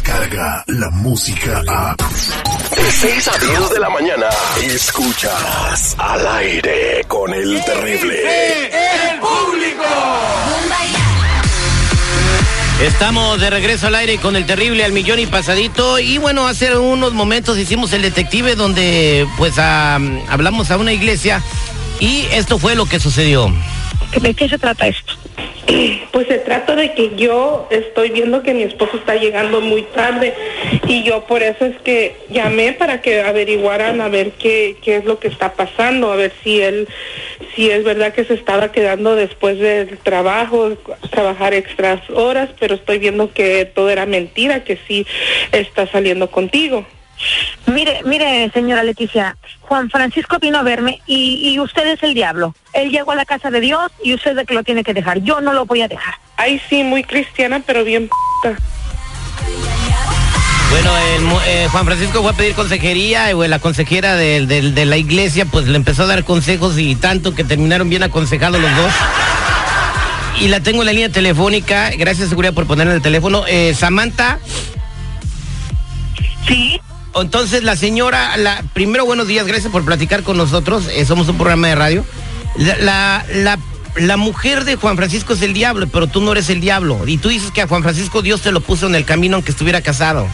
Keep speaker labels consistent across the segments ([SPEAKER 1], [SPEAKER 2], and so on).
[SPEAKER 1] llega la música a... De 6 a 10 de la mañana, escuchas al aire con el terrible.
[SPEAKER 2] ¡El público!
[SPEAKER 3] Estamos de regreso al aire con el terrible al millón y pasadito. Y bueno, hace unos momentos hicimos el detective donde pues hablamos a una iglesia y esto fue lo que sucedió.
[SPEAKER 4] ¿De qué se trata esto?
[SPEAKER 5] Pues se trata de que yo estoy viendo que mi esposo está llegando muy tarde y yo por eso es que llamé para que averiguaran a ver qué, qué es lo que está pasando, a ver si él, si es verdad que se estaba quedando después del trabajo, trabajar extras horas, pero estoy viendo que todo era mentira, que sí está saliendo contigo.
[SPEAKER 4] Mire, mire, señora Leticia, Juan Francisco vino a verme y, y usted es el diablo. Él llegó a la casa de Dios y usted es el que lo tiene que dejar. Yo no lo voy a dejar.
[SPEAKER 5] Ay, sí, muy cristiana, pero bien p***.
[SPEAKER 3] Bueno, el eh, Juan Francisco fue a pedir consejería y bueno, la consejera de la iglesia pues le empezó a dar consejos y tanto que terminaron bien aconsejados los dos. Y la tengo en la línea telefónica. Gracias, seguridad, por ponerle el teléfono. Eh, Samantha.
[SPEAKER 4] Sí.
[SPEAKER 3] Entonces, la señora, la, primero, buenos días, gracias por platicar con nosotros. eh, somos un programa de radio. La, la, la- la mujer de Juan Francisco es el diablo, pero tú no eres el diablo. Y tú dices que a Juan Francisco Dios te lo puso en el camino aunque estuviera casado.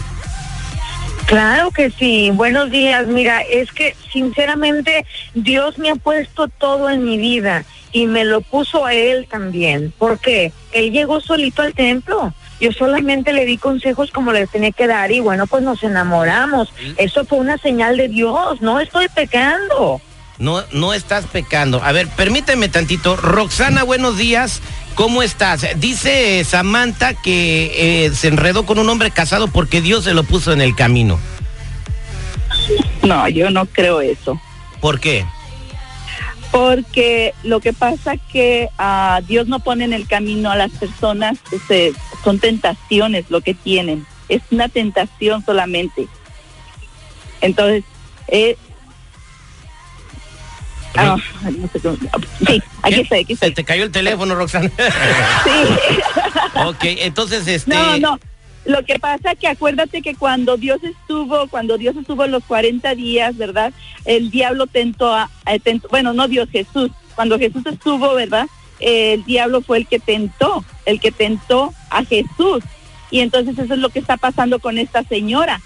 [SPEAKER 4] Claro que sí. Buenos días. Mira, es que sinceramente Dios me ha puesto todo en mi vida y me lo puso a él también. ¿Por qué? Él llegó solito al templo. Yo solamente le di consejos como le tenía que dar y bueno, pues nos enamoramos. Eso fue una señal de Dios. No estoy pecando.
[SPEAKER 3] No, no estás pecando. A ver, permíteme tantito. Roxana, buenos días. ¿Cómo estás? Dice Samantha que eh, se enredó con un hombre casado porque Dios se lo puso en el camino.
[SPEAKER 6] No, yo no creo eso.
[SPEAKER 3] ¿Por qué?
[SPEAKER 6] Porque lo que pasa que ah, Dios no pone en el camino a las personas, este, son tentaciones lo que tienen. Es una tentación solamente. Entonces, eh, ah, no sé cómo- sí, aquí estoy, aquí
[SPEAKER 3] Se te cayó el teléfono, Roxana.
[SPEAKER 6] Sí.
[SPEAKER 3] ok, entonces este.
[SPEAKER 6] No, no. Lo que pasa que acuérdate que cuando Dios estuvo, cuando Dios estuvo en los 40 días, ¿verdad? El diablo tentó a, tentó- bueno, no Dios, Jesús. Cuando Jesús estuvo, ¿verdad? Eh, el diablo fue el que tentó, el que tentó a Jesús. Y entonces eso es lo que está pasando con esta señora.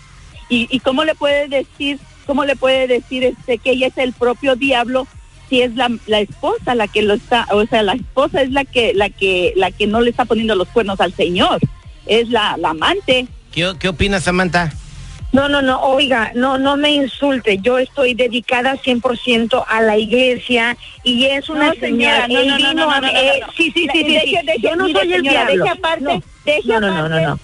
[SPEAKER 6] ¿Y, y cómo le puede decir, cómo le puede decir este que ella es el propio diablo si es la, la esposa la que lo está, o sea, la esposa es la que, la que, la que no le está poniendo los cuernos al Señor, es la, amante.
[SPEAKER 3] ¿Qué, qué opinas, Samantha?
[SPEAKER 4] No, no, no, oiga, no, no me insulte. Yo estoy dedicada 100% a la iglesia y es una
[SPEAKER 6] No, señora,
[SPEAKER 4] señal.
[SPEAKER 6] no,
[SPEAKER 4] Él
[SPEAKER 6] no, no,
[SPEAKER 4] vino
[SPEAKER 6] no,
[SPEAKER 4] eh,
[SPEAKER 6] no.
[SPEAKER 4] Sí, sí, sí, sí,
[SPEAKER 6] Deje-
[SPEAKER 4] sí.
[SPEAKER 6] deje-
[SPEAKER 4] Yo no soy el diablo.
[SPEAKER 6] Deje aparte,
[SPEAKER 4] No.
[SPEAKER 6] deje
[SPEAKER 4] No, no, no,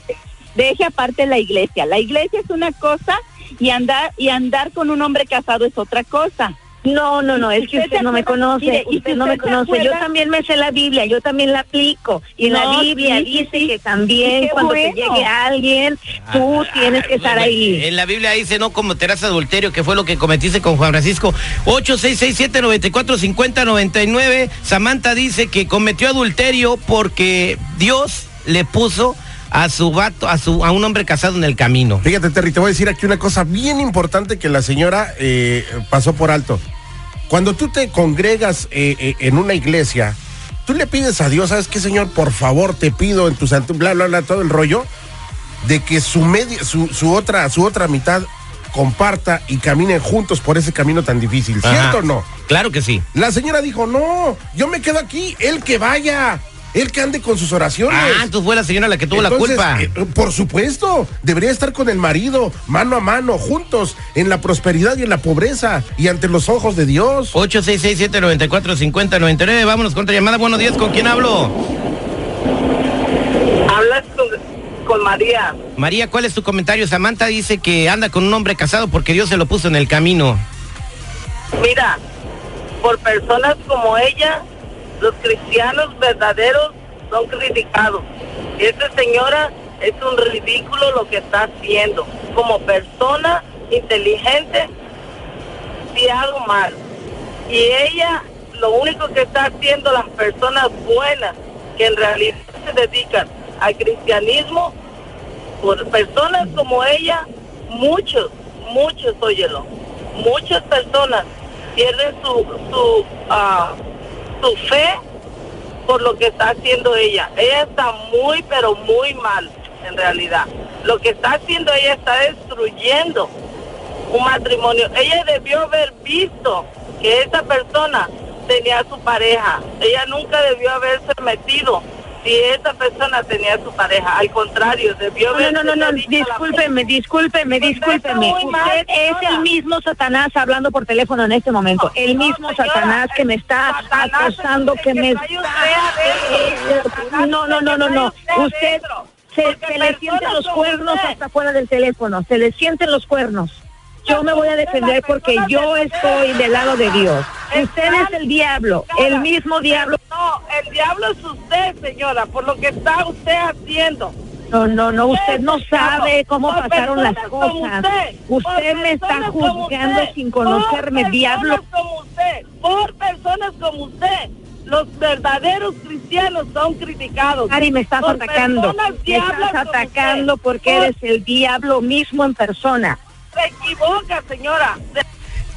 [SPEAKER 6] deje aparte la iglesia. La iglesia es una cosa y andar y andar con un hombre casado es otra cosa.
[SPEAKER 4] No, no, no, es que
[SPEAKER 6] ¿Usted
[SPEAKER 4] no me conoce,
[SPEAKER 6] Mire, ¿y
[SPEAKER 4] usted no me conoce. Yo también me sé la Biblia, yo también la aplico. Y en la Biblia
[SPEAKER 6] sí,
[SPEAKER 4] dice
[SPEAKER 6] sí.
[SPEAKER 4] que también cuando te
[SPEAKER 6] bueno.
[SPEAKER 4] llegue alguien, tú tienes que estar ahí.
[SPEAKER 3] En la Biblia dice no cometerás adulterio, que fue lo que cometiste con Juan Francisco. 8667-945099. Samantha dice que cometió adulterio porque Dios le puso a su vato, a su, a un hombre casado en el camino.
[SPEAKER 7] Fíjate, Terry, te voy a decir aquí una cosa bien importante que la señora eh, pasó por alto. Cuando tú te congregas eh, eh, en una iglesia, tú le pides a Dios, ¿sabes qué, Señor? Por favor, te pido en tu santo, bla, bla, bla, todo el rollo, de que su, media, su, su otra, su otra mitad comparta y caminen juntos por ese camino tan difícil. ¿Cierto
[SPEAKER 3] Ajá.
[SPEAKER 7] o no?
[SPEAKER 3] Claro que sí.
[SPEAKER 7] La señora dijo, no, yo me quedo aquí, él que vaya, él que ande con sus oraciones.
[SPEAKER 3] Ah, entonces fue la señora la que tuvo
[SPEAKER 7] Entonces,
[SPEAKER 3] la culpa.
[SPEAKER 7] eh, por supuesto, debería estar con el marido, mano a mano, juntos, en la prosperidad y en la pobreza, y ante los ojos de Dios.
[SPEAKER 3] 8667-945099. Vámonos con otra llamada. Buenos días, ¿con quién hablo?
[SPEAKER 6] Hablas con, con María.
[SPEAKER 3] María, ¿cuál es tu comentario? Samantha dice que anda con un hombre casado porque Dios se lo puso en el camino.
[SPEAKER 6] Mira, por personas como ella, los cristianos verdaderos son criticados. Esta señora es un ridículo lo que está haciendo. Como persona inteligente, si algo mal. Y ella, lo único que está haciendo las personas buenas, que en realidad se dedican al cristianismo,
[SPEAKER 8] por personas como ella, muchos, muchos, óyelo, muchas personas pierden su, su, ah, su fe por lo que está haciendo ella. Ella está muy, pero muy mal, en realidad. Lo que está haciendo ella está destruyendo un matrimonio. Ella debió haber visto que esa persona tenía su pareja. Ella nunca debió haberse metido si esa persona tenía su pareja. Al contrario, debió haber...
[SPEAKER 4] No, no, no, no, discúlpeme, discúlpeme, discúlpeme. Usted es el mismo Satanás hablando por teléfono en este momento. El mismo Satanás que me está acosando, que me. No, no, no, no, no. Usted se, se le sienten los cuernos hasta fuera del teléfono. Se le sienten los cuernos yo me voy a defender porque yo estoy del lado de Dios. Usted es el diablo, el mismo diablo.
[SPEAKER 8] No, el diablo es usted, señora, por lo que está usted haciendo.
[SPEAKER 4] No, no, no, usted no sabe cómo pasaron las cosas. Usted me está juzgando sin conocerme, diablo.
[SPEAKER 8] Como usted, por personas como usted los verdaderos cristianos son criticados.
[SPEAKER 4] Ari, me estás atacando. Me estás atacando porque eres el diablo mismo en persona
[SPEAKER 8] se equivoca, señora.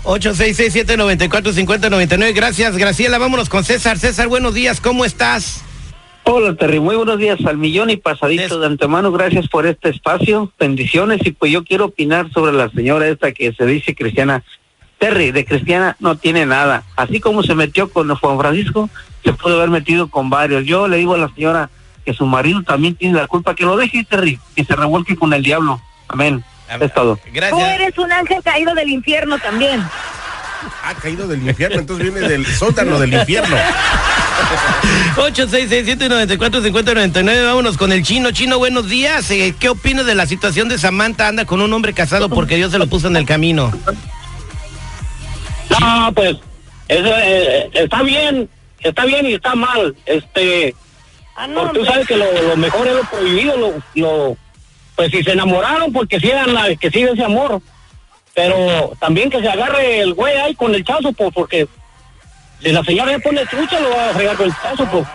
[SPEAKER 3] 866-794-5099. Gracias, Graciela. Vámonos con César. César, buenos días. ¿Cómo estás?
[SPEAKER 9] Hola, Terry. Muy buenos días al millón y pasadito de antemano. Gracias por este espacio. Bendiciones. Y pues yo quiero opinar sobre la señora esta que se dice cristiana. Terry, de cristiana no tiene nada. Así como se metió con Juan Francisco, se puede haber metido con varios. Yo le digo a la señora que su marido también tiene la culpa. Que lo deje, Terry, que se revuelque con el diablo. Amén. Es todo.
[SPEAKER 4] Tú eres un ángel caído del infierno también.
[SPEAKER 7] Ha caído del infierno, entonces viene del sótano del infierno.
[SPEAKER 3] 866-794-5099, vámonos con el chino. Chino, buenos días. Eh, ¿Qué opinas de la situación de Samantha? Anda con un hombre casado porque Dios se lo puso en el camino.
[SPEAKER 10] No, pues, eh, está bien, está bien y está mal. Este, ah, porque tú sabes que lo, mejor es lo prohibido, lo, lo pues si se enamoraron, porque sigan la, que siga ese amor. Pero también que se agarre el güey ahí con el chazo, pues, porque si la señora le pone trucha, lo va a fregar con el chazo, pues.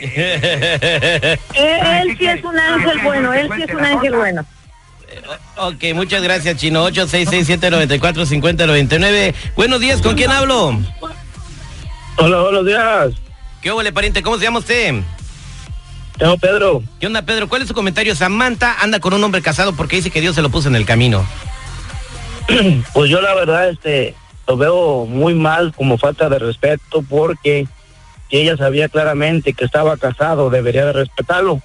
[SPEAKER 4] él, él sí es un ángel bueno, él sí es un ángel bueno.
[SPEAKER 3] Ok, muchas gracias, Chino. 866-794-5099. Buenos días, ¿con quién hablo?
[SPEAKER 10] Hola, buenos días.
[SPEAKER 3] ¿Qué huele, pariente? ¿Cómo se llama usted?
[SPEAKER 10] Tengo Pedro.
[SPEAKER 3] ¿Qué onda, Pedro? ¿Cuál es su comentario? Samantha anda con un hombre casado porque dice que Dios se lo puso en el camino.
[SPEAKER 10] Pues yo la verdad, este, lo veo muy mal como falta de respeto porque si ella sabía claramente que estaba casado, debería de respetarlo.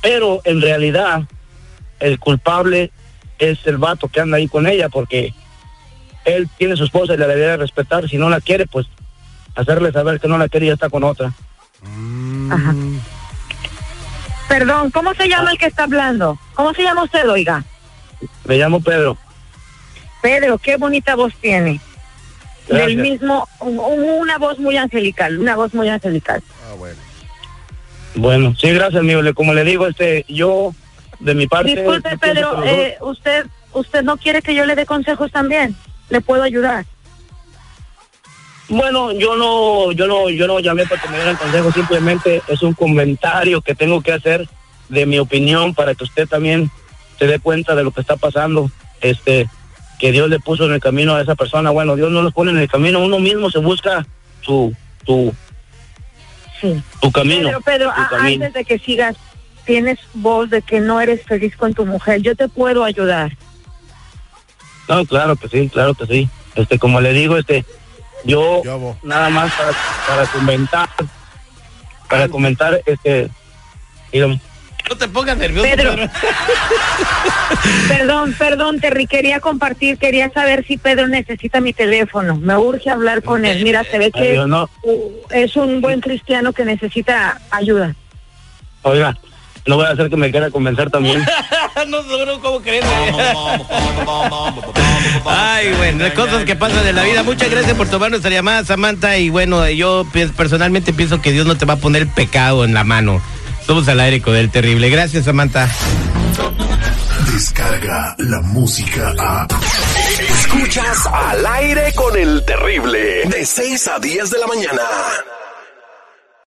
[SPEAKER 10] Pero en realidad, el culpable es el vato que anda ahí con ella porque él tiene su esposa y la debería de respetar. Si no la quiere, pues hacerle saber que no la quiere y está con otra.
[SPEAKER 4] Ajá. Perdón, ¿cómo se llama el que está hablando? ¿Cómo se llama usted, oiga?
[SPEAKER 10] Me llamo Pedro.
[SPEAKER 4] Pedro, qué bonita voz tiene. Del mismo, una voz muy angelical, una voz muy angelical.
[SPEAKER 10] Ah, bueno. Bueno, sí, gracias, amigo. Como le digo, este, yo, de mi parte...
[SPEAKER 4] Disculpe, Pedro, eh, usted, usted no quiere que yo le dé consejos también. ¿Le puedo ayudar?
[SPEAKER 10] Bueno, yo no, yo no, yo no llamé para que me dieran consejo, simplemente es un comentario que tengo que hacer de mi opinión para que usted también se dé cuenta de lo que está pasando, este, que Dios le puso en el camino a esa persona. Bueno, Dios no lo pone en el camino, uno mismo se busca su, tu,
[SPEAKER 4] sí.
[SPEAKER 10] tu camino.
[SPEAKER 4] Pero Pedro, antes de que sigas, tienes voz de que no eres feliz con tu mujer, yo te puedo ayudar.
[SPEAKER 10] No, claro que sí, claro que sí. Este, como le digo, este, yo, nada más para, comentar, para comentar, este,
[SPEAKER 3] No te pongas nervioso.
[SPEAKER 4] Pedro. perdón, perdón, Terry, quería compartir, quería saber si Pedro necesita mi teléfono. Me urge hablar con él. Mira, se ve que es un buen cristiano que necesita ayuda.
[SPEAKER 10] Oiga, no voy a hacer que me quiera convencer también.
[SPEAKER 3] no sé cómo crees. Ay, bueno, cosas que pasan en la vida. Muchas gracias por tomar nuestra llamada, Samantha. Y bueno, yo personalmente pienso que Dios no te va a poner pecado en la mano. Somos al aire con el terrible. Gracias, Samantha.
[SPEAKER 1] Descarga la música a. Escuchas al aire con el terrible. De 6 a 10 de la mañana.